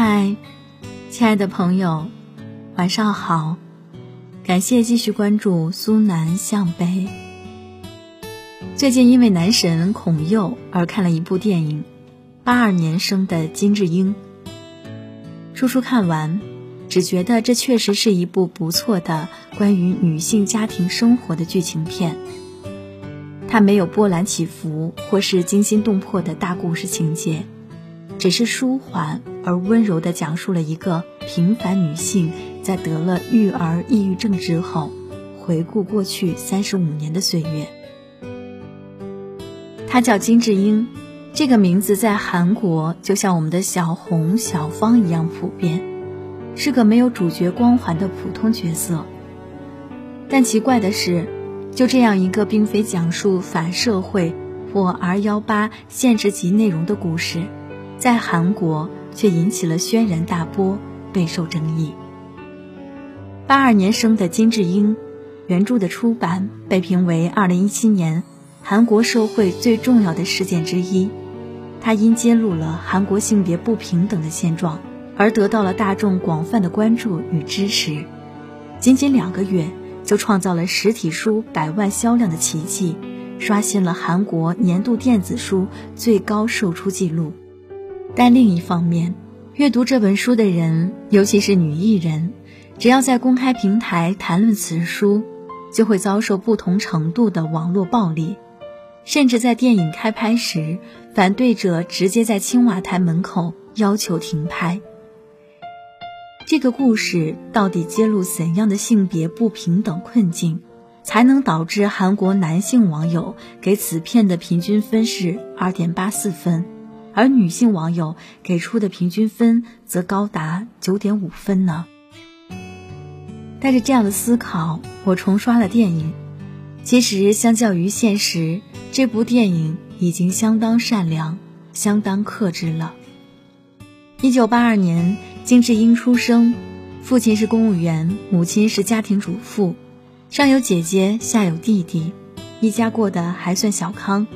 嗨，亲爱的朋友，晚上好！感谢继续关注苏南向北。最近因为男神孔佑而看了一部电影《八二年生的金智英》。初初看完，只觉得这确实是一部不错的关于女性家庭生活的剧情片。它没有波澜起伏或是惊心动魄的大故事情节。只是舒缓而温柔地讲述了一个平凡女性在得了育儿抑郁症之后，回顾过去三十五年的岁月。她叫金智英，这个名字在韩国就像我们的小红、小芳一样普遍，是个没有主角光环的普通角色。但奇怪的是，就这样一个并非讲述反社会或 R 幺八限制级内容的故事。在韩国却引起了轩然大波，备受争议。八二年生的金智英，原著的出版被评为二零一七年韩国社会最重要的事件之一。他因揭露了韩国性别不平等的现状，而得到了大众广泛的关注与支持。仅仅两个月，就创造了实体书百万销量的奇迹，刷新了韩国年度电子书最高售出记录。但另一方面，阅读这本书的人，尤其是女艺人，只要在公开平台谈论此书，就会遭受不同程度的网络暴力，甚至在电影开拍时，反对者直接在青瓦台门口要求停拍。这个故事到底揭露怎样的性别不平等困境，才能导致韩国男性网友给此片的平均分是二点八四分？而女性网友给出的平均分则高达九点五分呢。带着这样的思考，我重刷了电影。其实，相较于现实，这部电影已经相当善良、相当克制了。一九八二年，金智英出生，父亲是公务员，母亲是家庭主妇，上有姐姐，下有弟弟，一家过得还算小康。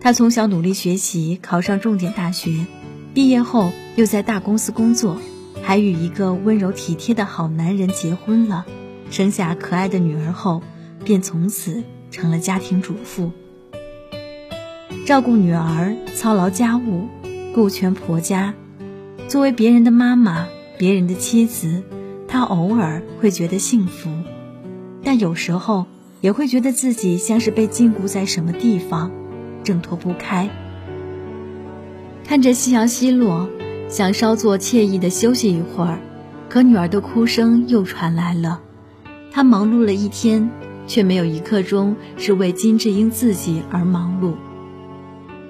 他从小努力学习，考上重点大学，毕业后又在大公司工作，还与一个温柔体贴的好男人结婚了，生下可爱的女儿后，便从此成了家庭主妇，照顾女儿，操劳家务，顾全婆家。作为别人的妈妈，别人的妻子，她偶尔会觉得幸福，但有时候也会觉得自己像是被禁锢在什么地方。挣脱不开。看着夕阳西落，想稍作惬意的休息一会儿，可女儿的哭声又传来了。她忙碌了一天，却没有一刻钟是为金智英自己而忙碌。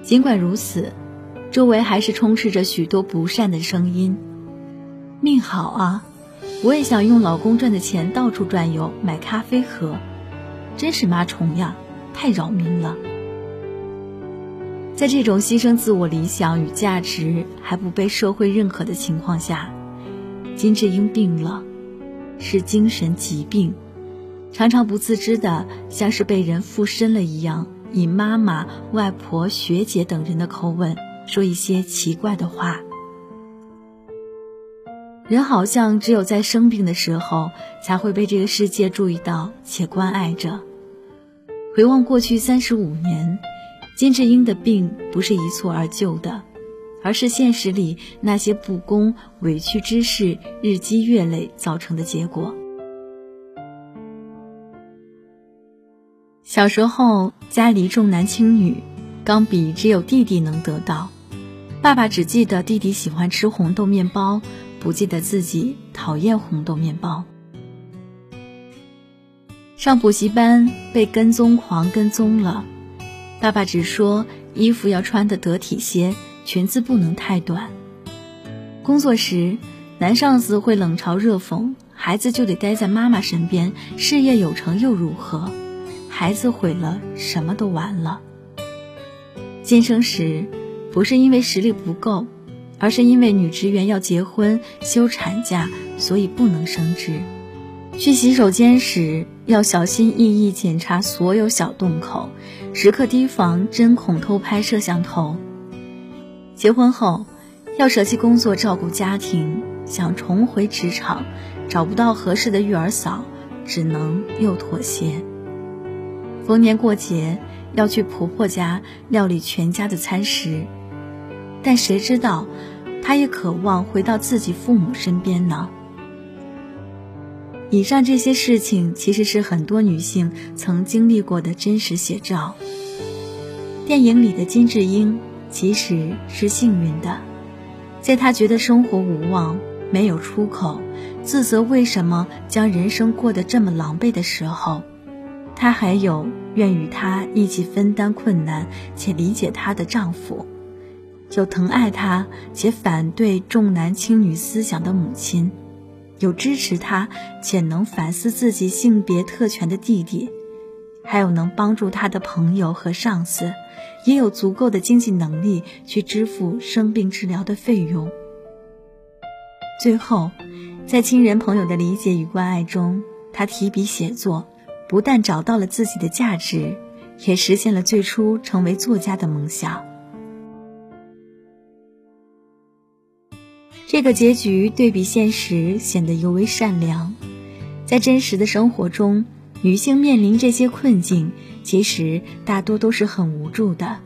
尽管如此，周围还是充斥着许多不善的声音。命好啊，我也想用老公赚的钱到处转悠，买咖啡喝。真是妈虫呀，太扰民了。在这种牺牲自我理想与价值还不被社会认可的情况下，金智英病了，是精神疾病，常常不自知的像是被人附身了一样，以妈妈、外婆、学姐等人的口吻说一些奇怪的话。人好像只有在生病的时候，才会被这个世界注意到且关爱着。回望过去三十五年。金智英的病不是一蹴而就的，而是现实里那些不公、委屈之事日积月累造成的结果。小时候家里重男轻女，钢笔只有弟弟能得到，爸爸只记得弟弟喜欢吃红豆面包，不记得自己讨厌红豆面包。上补习班被跟踪狂跟踪了。爸爸只说衣服要穿得得体些，裙子不能太短。工作时，男上司会冷嘲热讽，孩子就得待在妈妈身边。事业有成又如何？孩子毁了，什么都完了。晋升时，不是因为实力不够，而是因为女职员要结婚休产假，所以不能升职。去洗手间时要小心翼翼检查所有小洞口，时刻提防针孔偷拍摄像头。结婚后，要舍弃工作照顾家庭，想重回职场，找不到合适的育儿嫂，只能又妥协。逢年过节要去婆婆家料理全家的餐食，但谁知道，她也渴望回到自己父母身边呢？以上这些事情，其实是很多女性曾经历过的真实写照。电影里的金智英其实是幸运的，在她觉得生活无望、没有出口、自责为什么将人生过得这么狼狈的时候，她还有愿与她一起分担困难且理解她的丈夫，有疼爱她且反对重男轻女思想的母亲。有支持他且能反思自己性别特权的弟弟，还有能帮助他的朋友和上司，也有足够的经济能力去支付生病治疗的费用。最后，在亲人朋友的理解与关爱中，他提笔写作，不但找到了自己的价值，也实现了最初成为作家的梦想。这个结局对比现实，显得尤为善良。在真实的生活中，女性面临这些困境，其实大多都是很无助的，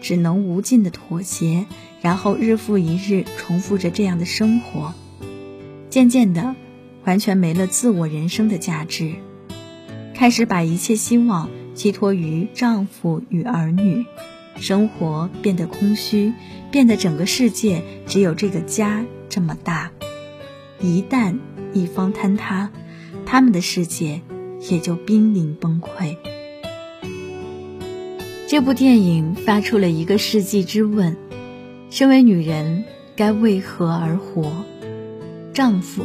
只能无尽的妥协，然后日复一日重复着这样的生活。渐渐的，完全没了自我人生的价值，开始把一切希望寄托于丈夫与儿女，生活变得空虚，变得整个世界只有这个家。这么大，一旦一方坍塌，他们的世界也就濒临崩溃。这部电影发出了一个世纪之问：身为女人，该为何而活？丈夫、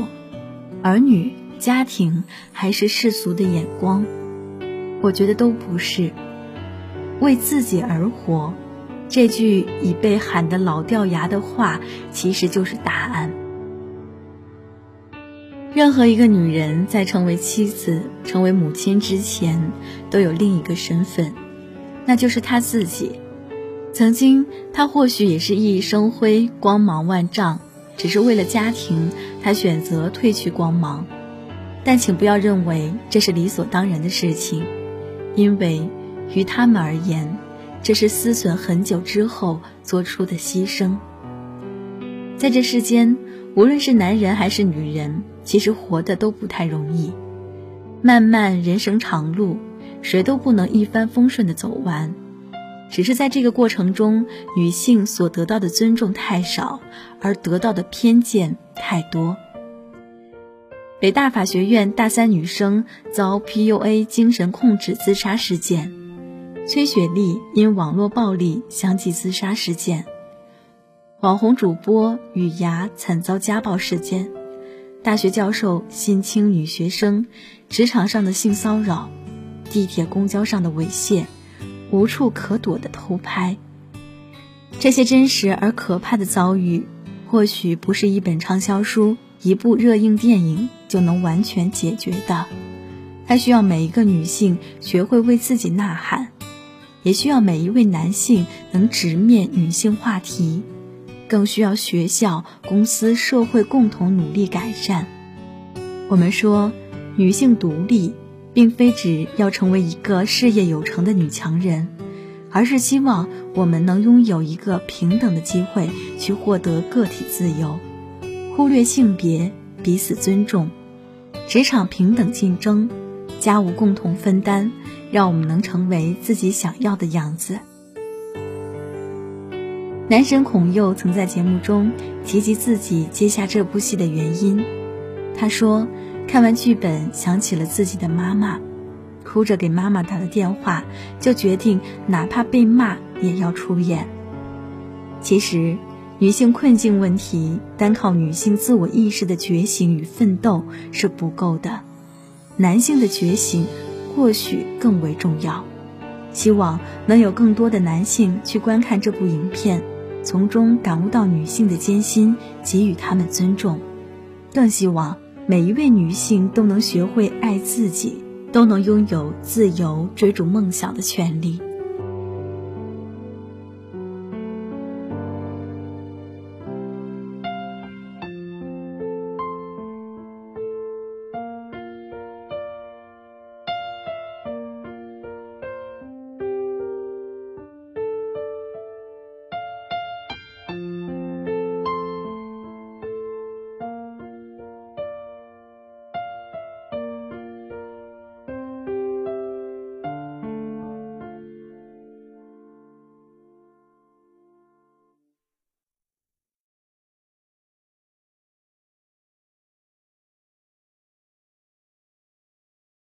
儿女、家庭，还是世俗的眼光？我觉得都不是。为自己而活。这句已被喊得老掉牙的话，其实就是答案。任何一个女人在成为妻子、成为母亲之前，都有另一个身份，那就是她自己。曾经，她或许也是熠熠生辉、光芒万丈，只是为了家庭，她选择褪去光芒。但请不要认为这是理所当然的事情，因为于他们而言。这是思忖很久之后做出的牺牲。在这世间，无论是男人还是女人，其实活的都不太容易。漫漫人生长路，谁都不能一帆风顺的走完。只是在这个过程中，女性所得到的尊重太少，而得到的偏见太多。北大法学院大三女生遭 PUA 精神控制自杀事件。崔雪莉因网络暴力相继自杀事件，网红主播雨芽惨遭家暴事件，大学教授性侵女学生，职场上的性骚扰，地铁公交上的猥亵，无处可躲的偷拍，这些真实而可怕的遭遇，或许不是一本畅销书、一部热映电影就能完全解决的，它需要每一个女性学会为自己呐喊。也需要每一位男性能直面女性话题，更需要学校、公司、社会共同努力改善。我们说，女性独立，并非指要成为一个事业有成的女强人，而是希望我们能拥有一个平等的机会去获得个体自由，忽略性别，彼此尊重，职场平等竞争，家务共同分担。让我们能成为自己想要的样子。男神孔佑曾在节目中提及自己接下这部戏的原因。他说，看完剧本想起了自己的妈妈，哭着给妈妈打了电话，就决定哪怕被骂也要出演。其实，女性困境问题单靠女性自我意识的觉醒与奋斗是不够的，男性的觉醒。或许更为重要，希望能有更多的男性去观看这部影片，从中感悟到女性的艰辛，给予她们尊重。更希望每一位女性都能学会爱自己，都能拥有自由追逐梦想的权利。